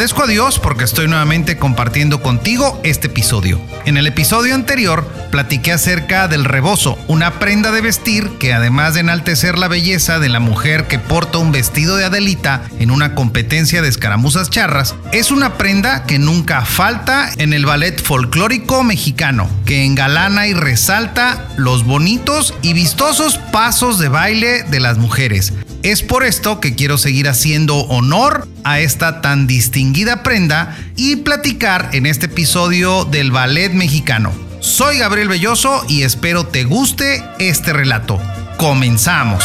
Agradezco a Dios porque estoy nuevamente compartiendo contigo este episodio. En el episodio anterior platiqué acerca del rebozo, una prenda de vestir que además de enaltecer la belleza de la mujer que porta un vestido de Adelita en una competencia de escaramuzas charras, es una prenda que nunca falta en el ballet folclórico mexicano, que engalana y resalta los bonitos y vistosos pasos de baile de las mujeres. Es por esto que quiero seguir haciendo honor a esta tan distinguida prenda y platicar en este episodio del ballet mexicano. Soy Gabriel Belloso y espero te guste este relato. Comenzamos.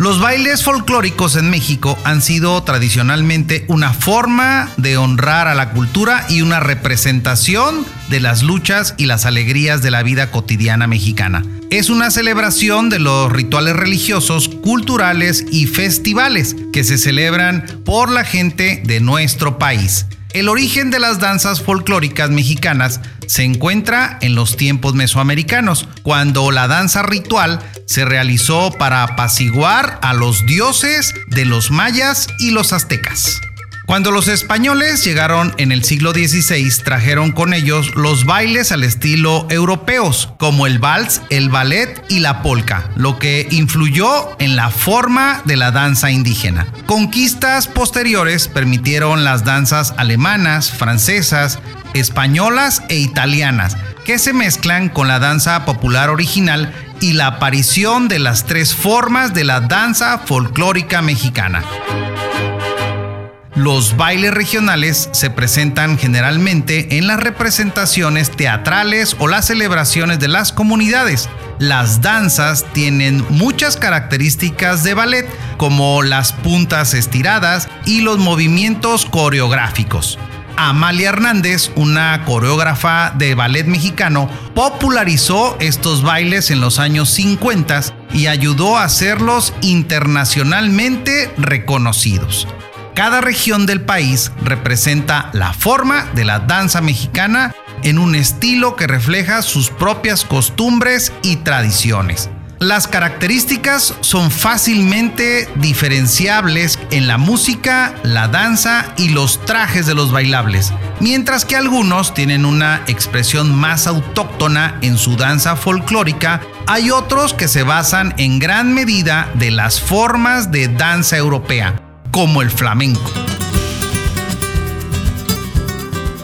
Los bailes folclóricos en México han sido tradicionalmente una forma de honrar a la cultura y una representación de las luchas y las alegrías de la vida cotidiana mexicana. Es una celebración de los rituales religiosos, culturales y festivales que se celebran por la gente de nuestro país. El origen de las danzas folclóricas mexicanas se encuentra en los tiempos mesoamericanos, cuando la danza ritual se realizó para apaciguar a los dioses de los mayas y los aztecas. Cuando los españoles llegaron en el siglo XVI, trajeron con ellos los bailes al estilo europeos, como el vals, el ballet y la polka, lo que influyó en la forma de la danza indígena. Conquistas posteriores permitieron las danzas alemanas, francesas, españolas e italianas, que se mezclan con la danza popular original y la aparición de las tres formas de la danza folclórica mexicana. Los bailes regionales se presentan generalmente en las representaciones teatrales o las celebraciones de las comunidades. Las danzas tienen muchas características de ballet, como las puntas estiradas y los movimientos coreográficos. Amalia Hernández, una coreógrafa de ballet mexicano, popularizó estos bailes en los años 50 y ayudó a hacerlos internacionalmente reconocidos. Cada región del país representa la forma de la danza mexicana en un estilo que refleja sus propias costumbres y tradiciones. Las características son fácilmente diferenciables en la música, la danza y los trajes de los bailables, mientras que algunos tienen una expresión más autóctona en su danza folclórica, hay otros que se basan en gran medida de las formas de danza europea como el flamenco.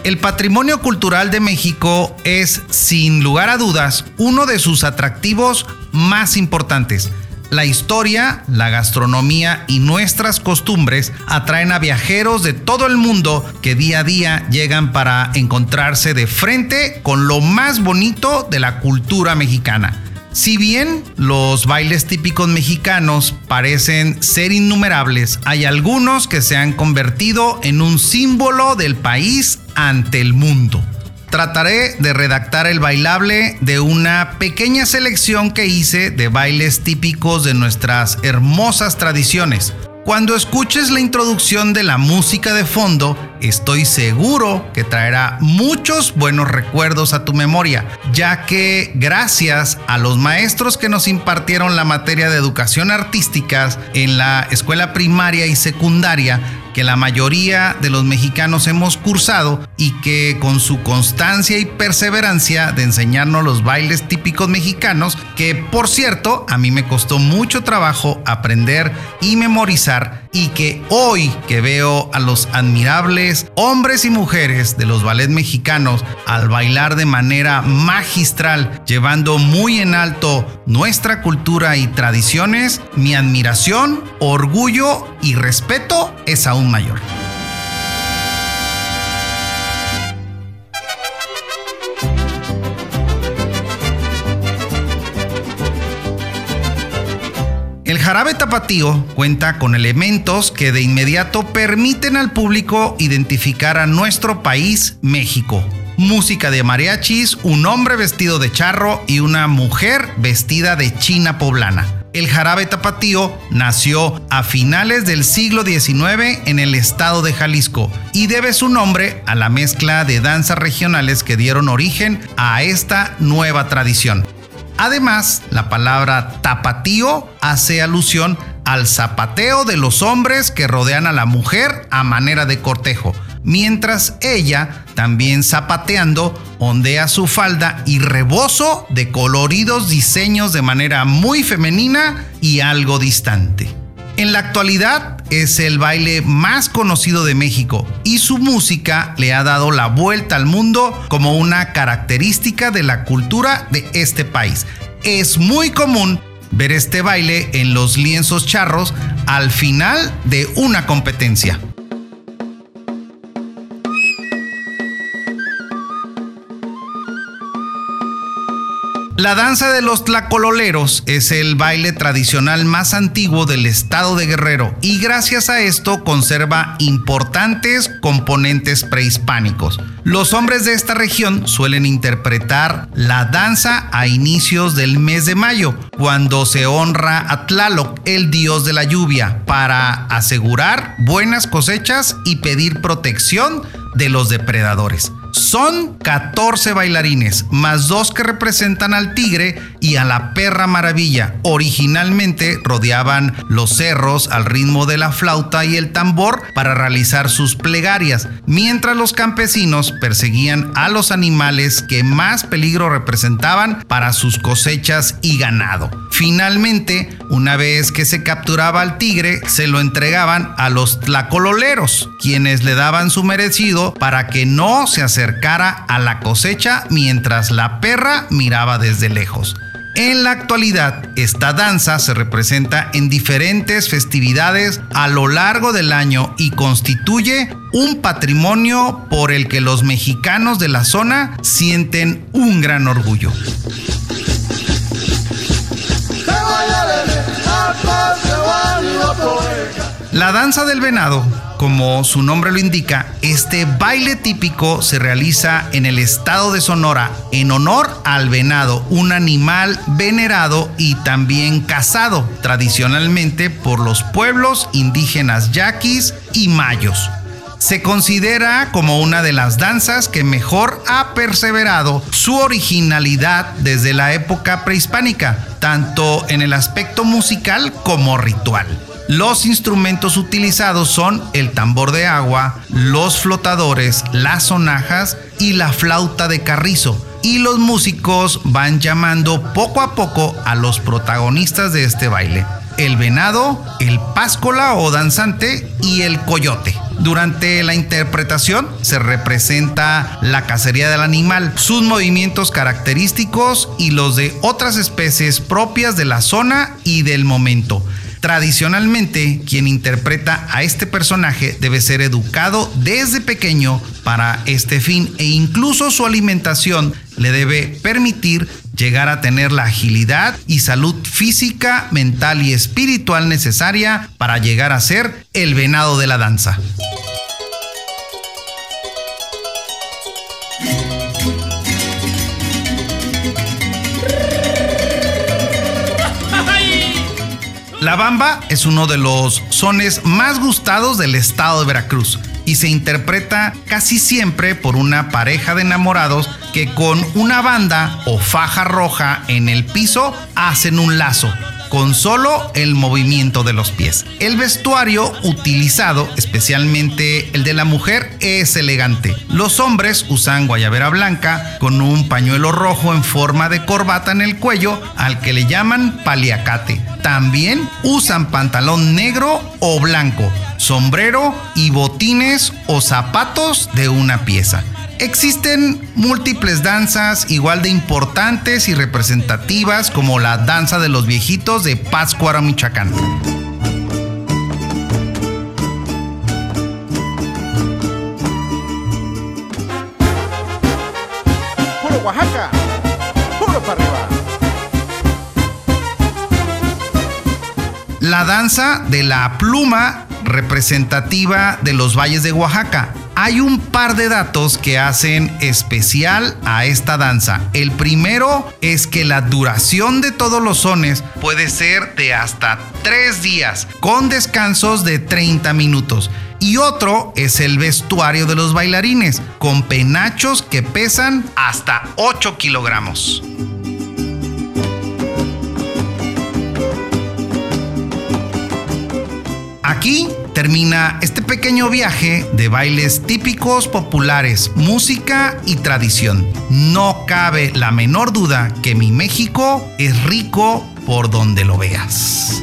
El patrimonio cultural de México es, sin lugar a dudas, uno de sus atractivos más importantes. La historia, la gastronomía y nuestras costumbres atraen a viajeros de todo el mundo que día a día llegan para encontrarse de frente con lo más bonito de la cultura mexicana. Si bien los bailes típicos mexicanos parecen ser innumerables, hay algunos que se han convertido en un símbolo del país ante el mundo. Trataré de redactar el bailable de una pequeña selección que hice de bailes típicos de nuestras hermosas tradiciones. Cuando escuches la introducción de la música de fondo, estoy seguro que traerá muchos buenos recuerdos a tu memoria, ya que gracias a los maestros que nos impartieron la materia de educación artística en la escuela primaria y secundaria, que la mayoría de los mexicanos hemos cursado y que con su constancia y perseverancia de enseñarnos los bailes típicos mexicanos, que por cierto a mí me costó mucho trabajo aprender y memorizar y que hoy que veo a los admirables hombres y mujeres de los ballets mexicanos al bailar de manera magistral, llevando muy en alto nuestra cultura y tradiciones, mi admiración, orgullo y respeto es aún mayor. Jarabe tapatío cuenta con elementos que de inmediato permiten al público identificar a nuestro país, México. Música de mariachis, un hombre vestido de charro y una mujer vestida de china poblana. El jarabe tapatío nació a finales del siglo XIX en el estado de Jalisco y debe su nombre a la mezcla de danzas regionales que dieron origen a esta nueva tradición. Además, la palabra tapatío hace alusión al zapateo de los hombres que rodean a la mujer a manera de cortejo, mientras ella, también zapateando, ondea su falda y rebozo de coloridos diseños de manera muy femenina y algo distante. En la actualidad es el baile más conocido de México y su música le ha dado la vuelta al mundo como una característica de la cultura de este país. Es muy común ver este baile en los lienzos charros al final de una competencia. La danza de los tlacololeros es el baile tradicional más antiguo del estado de Guerrero y gracias a esto conserva importantes componentes prehispánicos. Los hombres de esta región suelen interpretar la danza a inicios del mes de mayo, cuando se honra a Tlaloc, el dios de la lluvia, para asegurar buenas cosechas y pedir protección de los depredadores. Son 14 bailarines, más dos que representan al tigre y a la perra maravilla. Originalmente rodeaban los cerros al ritmo de la flauta y el tambor para realizar sus plegarias, mientras los campesinos perseguían a los animales que más peligro representaban para sus cosechas y ganado. Finalmente, una vez que se capturaba al tigre, se lo entregaban a los tlacololeros, quienes le daban su merecido para que no se acercara cara a la cosecha mientras la perra miraba desde lejos. En la actualidad, esta danza se representa en diferentes festividades a lo largo del año y constituye un patrimonio por el que los mexicanos de la zona sienten un gran orgullo. La danza del venado como su nombre lo indica, este baile típico se realiza en el estado de Sonora en honor al venado, un animal venerado y también cazado tradicionalmente por los pueblos indígenas yaquis y mayos. Se considera como una de las danzas que mejor ha perseverado su originalidad desde la época prehispánica, tanto en el aspecto musical como ritual. Los instrumentos utilizados son el tambor de agua, los flotadores, las sonajas y la flauta de carrizo. Y los músicos van llamando poco a poco a los protagonistas de este baile. El venado, el páscola o danzante y el coyote. Durante la interpretación se representa la cacería del animal, sus movimientos característicos y los de otras especies propias de la zona y del momento. Tradicionalmente, quien interpreta a este personaje debe ser educado desde pequeño para este fin e incluso su alimentación le debe permitir llegar a tener la agilidad y salud física, mental y espiritual necesaria para llegar a ser el venado de la danza. Bamba es uno de los sones más gustados del estado de Veracruz y se interpreta casi siempre por una pareja de enamorados que con una banda o faja roja en el piso hacen un lazo con solo el movimiento de los pies. El vestuario utilizado, especialmente el de la mujer, es elegante. Los hombres usan guayabera blanca con un pañuelo rojo en forma de corbata en el cuello al que le llaman paliacate. También usan pantalón negro o blanco, sombrero y botines o zapatos de una pieza. Existen múltiples danzas igual de importantes y representativas como la danza de los viejitos de Pátzcuaro, Michoacán. Puro Oaxaca, puro para arriba. La danza de la pluma representativa de los valles de Oaxaca. Hay un par de datos que hacen especial a esta danza. El primero es que la duración de todos los sones puede ser de hasta tres días, con descansos de 30 minutos. Y otro es el vestuario de los bailarines, con penachos que pesan hasta 8 kilogramos. Aquí termina este pequeño viaje de bailes típicos, populares, música y tradición. No cabe la menor duda que mi México es rico por donde lo veas.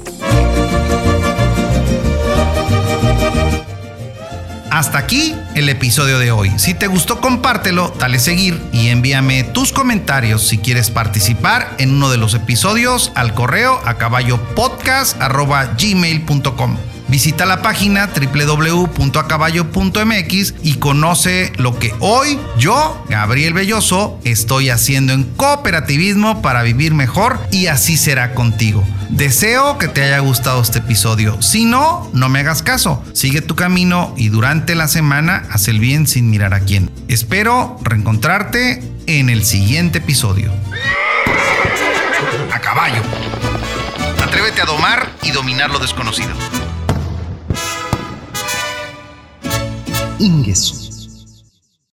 Hasta aquí el episodio de hoy. Si te gustó, compártelo, dale seguir y envíame tus comentarios si quieres participar en uno de los episodios al correo a caballopodcast.gmail.com. Visita la página www.acaballo.mx y conoce lo que hoy yo, Gabriel Belloso, estoy haciendo en cooperativismo para vivir mejor y así será contigo. Deseo que te haya gustado este episodio. Si no, no me hagas caso. Sigue tu camino y durante la semana haz el bien sin mirar a quién. Espero reencontrarte en el siguiente episodio. A caballo. Atrévete a domar y dominar lo desconocido. Ingesu.